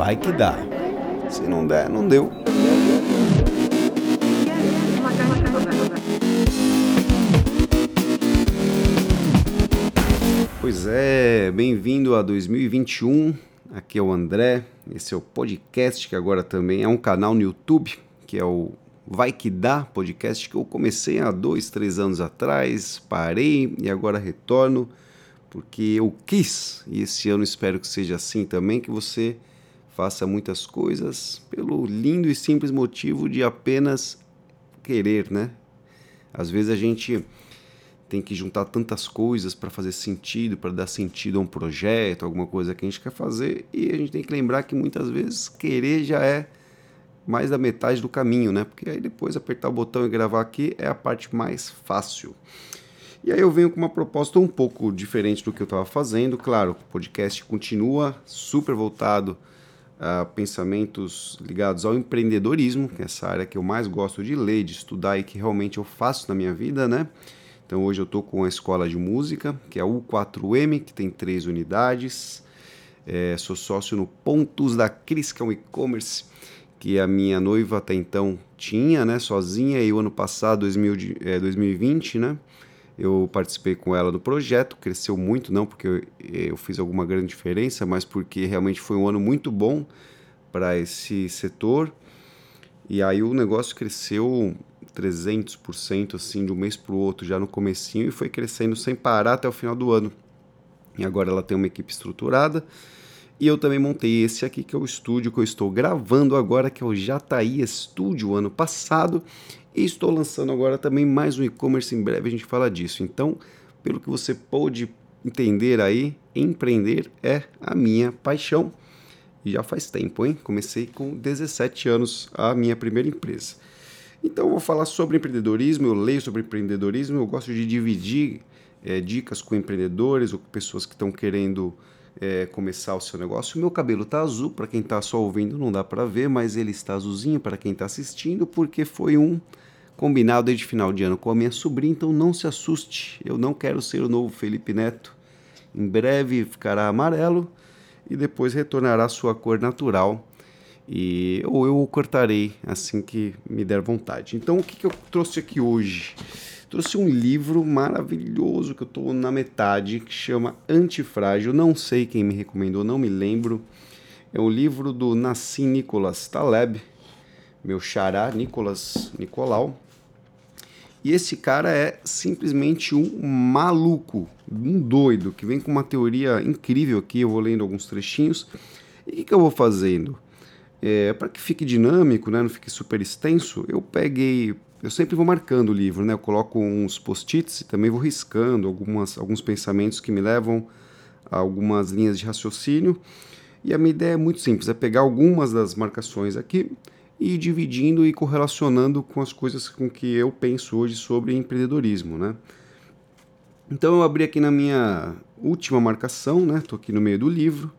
vai que dá. Se não der, não deu. Pois é, bem-vindo a 2021. Aqui é o André. Esse é o podcast que agora também é um canal no YouTube, que é o Vai Que Dá podcast, que eu comecei há dois, três anos atrás, parei e agora retorno porque eu quis, e esse ano espero que seja assim também, que você faça muitas coisas pelo lindo e simples motivo de apenas querer, né? Às vezes a gente tem que juntar tantas coisas para fazer sentido, para dar sentido a um projeto, alguma coisa que a gente quer fazer, e a gente tem que lembrar que muitas vezes querer já é mais da metade do caminho, né? Porque aí depois apertar o botão e gravar aqui é a parte mais fácil. E aí eu venho com uma proposta um pouco diferente do que eu estava fazendo. Claro, o podcast continua super voltado a pensamentos ligados ao empreendedorismo, que é essa área que eu mais gosto de ler, de estudar e que realmente eu faço na minha vida, né? Então hoje eu estou com a escola de música, que é a U4M, que tem três unidades. É, sou sócio no Pontos da Cris, que é um e-commerce que a minha noiva até então tinha, né, sozinha, e o ano passado, 2000, é, 2020, né, eu participei com ela do projeto, cresceu muito, não porque eu, eu fiz alguma grande diferença, mas porque realmente foi um ano muito bom para esse setor, e aí o negócio cresceu 300% assim de um mês para o outro já no comecinho e foi crescendo sem parar até o final do ano. E agora ela tem uma equipe estruturada, e eu também montei esse aqui, que é o estúdio que eu estou gravando agora, que é o Jataí Studio ano passado. E estou lançando agora também mais um e-commerce, em breve a gente fala disso. Então, pelo que você pôde entender aí, empreender é a minha paixão. E já faz tempo, hein? Comecei com 17 anos a minha primeira empresa. Então, eu vou falar sobre empreendedorismo, eu leio sobre empreendedorismo, eu gosto de dividir é, dicas com empreendedores ou com pessoas que estão querendo é, começar o seu negócio. O meu cabelo está azul, para quem está só ouvindo não dá para ver, mas ele está azulzinho para quem está assistindo, porque foi um combinado desde final de ano com a minha sobrinha, então não se assuste, eu não quero ser o novo Felipe Neto. Em breve ficará amarelo e depois retornará à sua cor natural. E, ou eu o cortarei assim que me der vontade. Então, o que, que eu trouxe aqui hoje? Trouxe um livro maravilhoso que eu estou na metade, que chama Antifrágil. Não sei quem me recomendou, não me lembro. É um livro do Nassim Nicolas Taleb, meu xará Nicolas Nicolau. E esse cara é simplesmente um maluco, um doido, que vem com uma teoria incrível aqui. Eu vou lendo alguns trechinhos. E o que, que eu vou fazendo? É, Para que fique dinâmico, né, não fique super extenso, eu peguei eu sempre vou marcando o livro, né? Eu coloco uns post-its e também vou riscando algumas, alguns pensamentos que me levam a algumas linhas de raciocínio. E a minha ideia é muito simples, é pegar algumas das marcações aqui e ir dividindo e correlacionando com as coisas com que eu penso hoje sobre empreendedorismo, né? Então eu abri aqui na minha última marcação, né? Estou aqui no meio do livro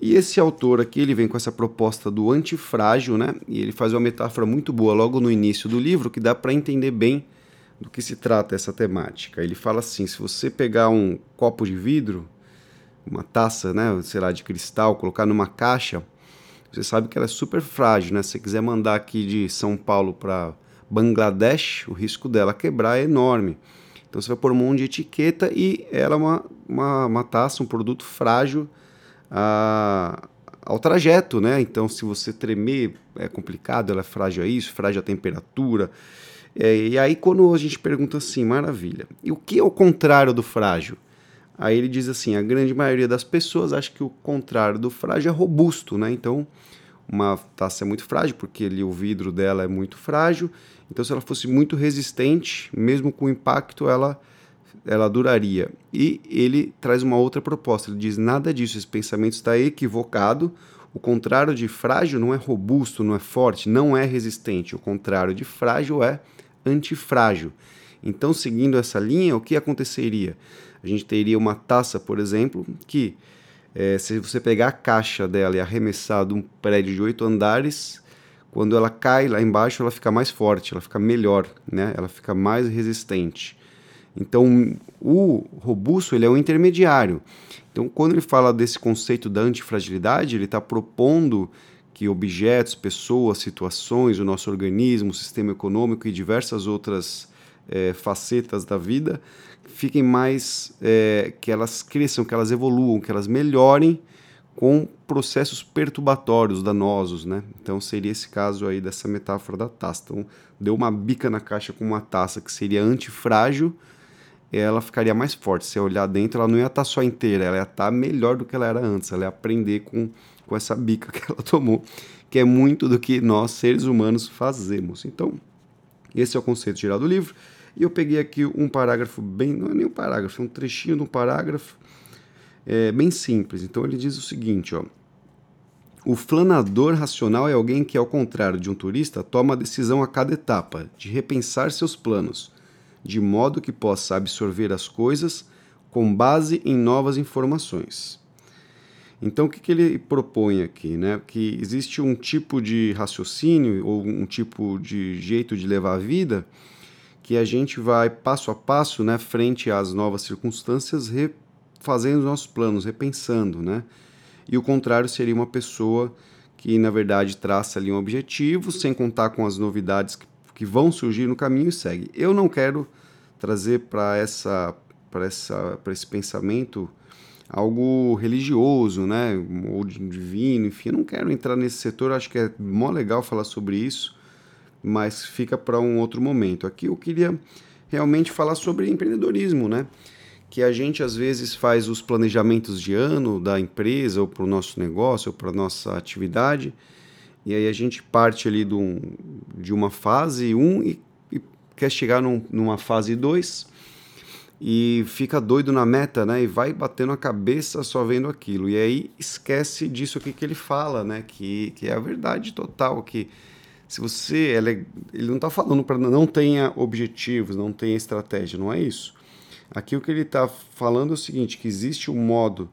e esse autor aqui, ele vem com essa proposta do antifrágil, né? E ele faz uma metáfora muito boa logo no início do livro que dá para entender bem do que se trata essa temática. Ele fala assim: se você pegar um copo de vidro, uma taça, né, sei lá, de cristal, colocar numa caixa, você sabe que ela é super frágil, né? Se você quiser mandar aqui de São Paulo para Bangladesh, o risco dela quebrar é enorme. Então você vai pôr um monte de etiqueta e ela é uma, uma, uma taça, um produto frágil a, ao trajeto, né? Então, se você tremer, é complicado, ela é frágil a isso, frágil a temperatura. É, e aí, quando a gente pergunta assim, maravilha, e o que é o contrário do frágil? Aí ele diz assim: a grande maioria das pessoas acha que o contrário do frágil é robusto, né? Então, uma taça é muito frágil porque ali o vidro dela é muito frágil. Então, se ela fosse muito resistente, mesmo com impacto, ela ela duraria. E ele traz uma outra proposta. Ele diz: nada disso, esse pensamento está equivocado. O contrário de frágil não é robusto, não é forte, não é resistente. O contrário de frágil é antifrágil. Então, seguindo essa linha, o que aconteceria? A gente teria uma taça, por exemplo, que é, se você pegar a caixa dela e arremessar de um prédio de oito andares, quando ela cai lá embaixo, ela fica mais forte, ela fica melhor, né? ela fica mais resistente. Então, o robusto ele é o intermediário. Então, quando ele fala desse conceito da antifragilidade, ele está propondo que objetos, pessoas, situações, o nosso organismo, o sistema econômico e diversas outras é, facetas da vida fiquem mais. É, que elas cresçam, que elas evoluam, que elas melhorem com processos perturbatórios, danosos, né? Então seria esse caso aí dessa metáfora da taça. Então, deu uma bica na caixa com uma taça que seria antifrágil, ela ficaria mais forte. Se olhar dentro, ela não ia estar só inteira, ela ia estar melhor do que ela era antes. Ela ia aprender com, com essa bica que ela tomou, que é muito do que nós, seres humanos, fazemos. Então, esse é o conceito geral do livro. E eu peguei aqui um parágrafo bem. Não é nem um parágrafo, é um trechinho de um parágrafo é, bem simples. Então, ele diz o seguinte: ó. O flanador racional é alguém que, ao contrário de um turista, toma a decisão a cada etapa de repensar seus planos de modo que possa absorver as coisas com base em novas informações. Então, o que, que ele propõe aqui? Né? Que existe um tipo de raciocínio ou um tipo de jeito de levar a vida que a gente vai passo a passo, né, frente às novas circunstâncias, fazendo os nossos planos, repensando, né? E o contrário seria uma pessoa que, na verdade, traça ali um objetivo, sem contar com as novidades que que vão surgir no caminho e segue. Eu não quero trazer para essa para essa para esse pensamento algo religioso, né, ou divino, enfim, eu não quero entrar nesse setor, acho que é mó legal falar sobre isso, mas fica para um outro momento. Aqui eu queria realmente falar sobre empreendedorismo, né? Que a gente às vezes faz os planejamentos de ano da empresa ou para o nosso negócio ou para nossa atividade e aí a gente parte ali do, de uma fase 1 um e, e, quer chegar num, numa fase 2 e fica doido na meta, né? E vai batendo a cabeça só vendo aquilo. E aí esquece disso aqui que ele fala, né? Que, que é a verdade total, que se você... Ele, ele não está falando para não tenha objetivos, não tenha estratégia, não é isso. Aqui o que ele está falando é o seguinte, que existe um modo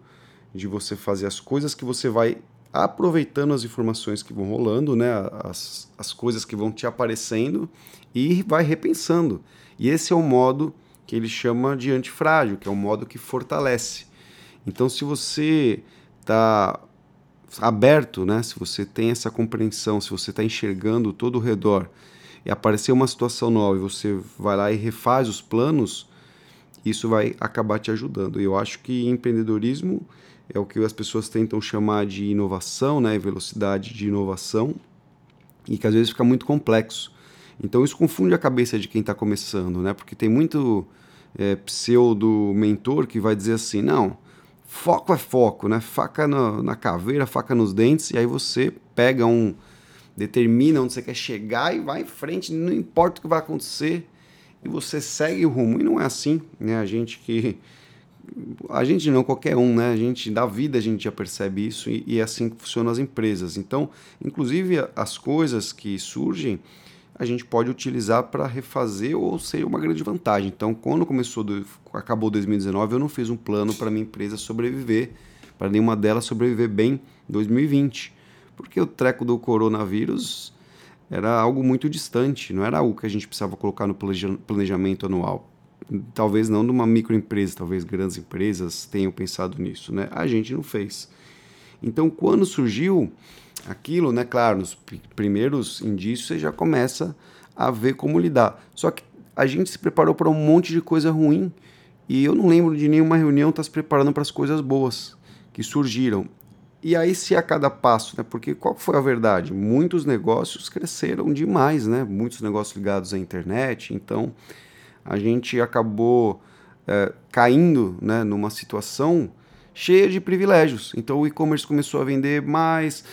de você fazer as coisas que você vai aproveitando as informações que vão rolando, né, as, as coisas que vão te aparecendo e vai repensando. E esse é o modo que ele chama de antifrágil, que é o modo que fortalece. Então, se você está aberto, né, se você tem essa compreensão, se você está enxergando todo o redor e aparecer uma situação nova e você vai lá e refaz os planos, isso vai acabar te ajudando. E eu acho que empreendedorismo é o que as pessoas tentam chamar de inovação, né, velocidade de inovação, e que às vezes fica muito complexo. Então isso confunde a cabeça de quem está começando, né, porque tem muito é, pseudo mentor que vai dizer assim, não, foco é foco, né, faca na, na caveira, faca nos dentes, e aí você pega um, determina onde você quer chegar e vai em frente, não importa o que vai acontecer, e você segue o rumo. E não é assim, né, a gente que a gente não, qualquer um, né? A gente, da vida, a gente já percebe isso e, e é assim que funcionam as empresas. Então, inclusive, as coisas que surgem, a gente pode utilizar para refazer ou ser uma grande vantagem. Então, quando começou, do, acabou 2019, eu não fiz um plano para minha empresa sobreviver, para nenhuma delas sobreviver bem em 2020, porque o treco do coronavírus era algo muito distante, não era algo que a gente precisava colocar no planejamento anual talvez não de uma microempresa, talvez grandes empresas tenham pensado nisso, né? A gente não fez. Então, quando surgiu aquilo, né? Claro, nos primeiros indícios você já começa a ver como lidar. Só que a gente se preparou para um monte de coisa ruim e eu não lembro de nenhuma reunião estar tá se preparando para as coisas boas que surgiram. E aí se a cada passo, né? Porque qual foi a verdade? Muitos negócios cresceram demais, né? Muitos negócios ligados à internet, então a gente acabou é, caindo né, numa situação cheia de privilégios. Então o e-commerce começou a vender mais.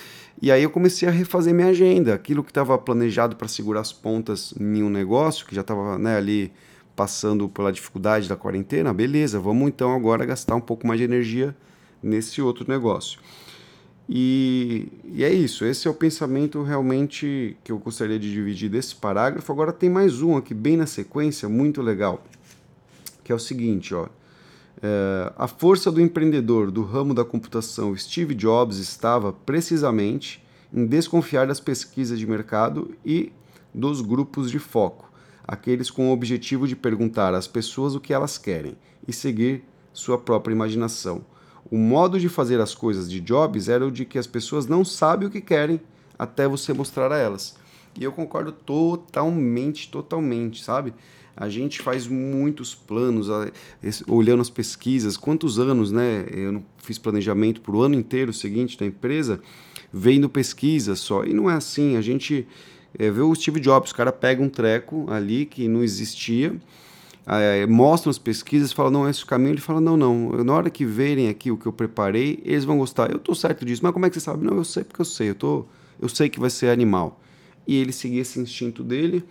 E aí eu comecei a refazer minha agenda. Aquilo que estava planejado para segurar as pontas em um negócio, que já estava né, ali passando pela dificuldade da quarentena, beleza, vamos então agora gastar um pouco mais de energia nesse outro negócio. E, e, é isso, esse é o pensamento realmente que eu gostaria de dividir desse parágrafo. Agora tem mais um aqui, bem na sequência, muito legal, que é o seguinte: ó, é, a força do empreendedor do ramo da computação Steve Jobs estava precisamente em desconfiar das pesquisas de mercado e dos grupos de foco, aqueles com o objetivo de perguntar às pessoas o que elas querem e seguir sua própria imaginação O modo de fazer as coisas de Jobs era o de que as pessoas não sabem o que querem até você mostrar a elas. E eu concordo totalmente, totalmente, sabe? A gente faz muitos planos, olhando as pesquisas, quantos anos, né? Eu não fiz planejamento para o ano inteiro seguinte da empresa, vendo pesquisa só. E não é assim, a gente é, vê o Steve Jobs, o cara pega um treco ali que não existia, é, mostram as pesquisas, fala não, esse o caminho, ele fala, não, não, na hora que verem aqui o que eu preparei, eles vão gostar. Eu tô certo disso, mas como é que você sabe? Não, eu sei porque eu sei, eu, tô, eu sei que vai ser animal. E ele seguia esse instinto dele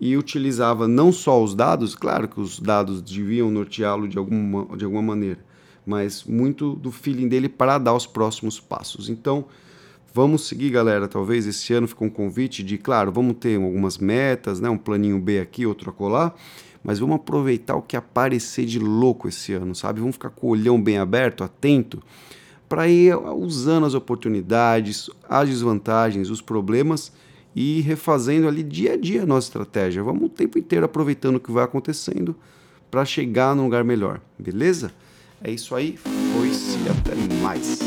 e utilizava não só os dados, claro que os dados deviam norteá-lo de alguma, de alguma maneira, mas muito do feeling dele para dar os próximos passos. Então, vamos seguir, galera. Talvez esse ano fique um convite de, claro, vamos ter algumas metas, né, um planinho B aqui, outro acolá, mas vamos aproveitar o que aparecer de louco esse ano, sabe? Vamos ficar com o olhão bem aberto, atento, para ir usando as oportunidades, as desvantagens, os problemas e refazendo ali dia a dia a nossa estratégia. Vamos o tempo inteiro aproveitando o que vai acontecendo para chegar num lugar melhor, beleza? É isso aí, foi-se até mais.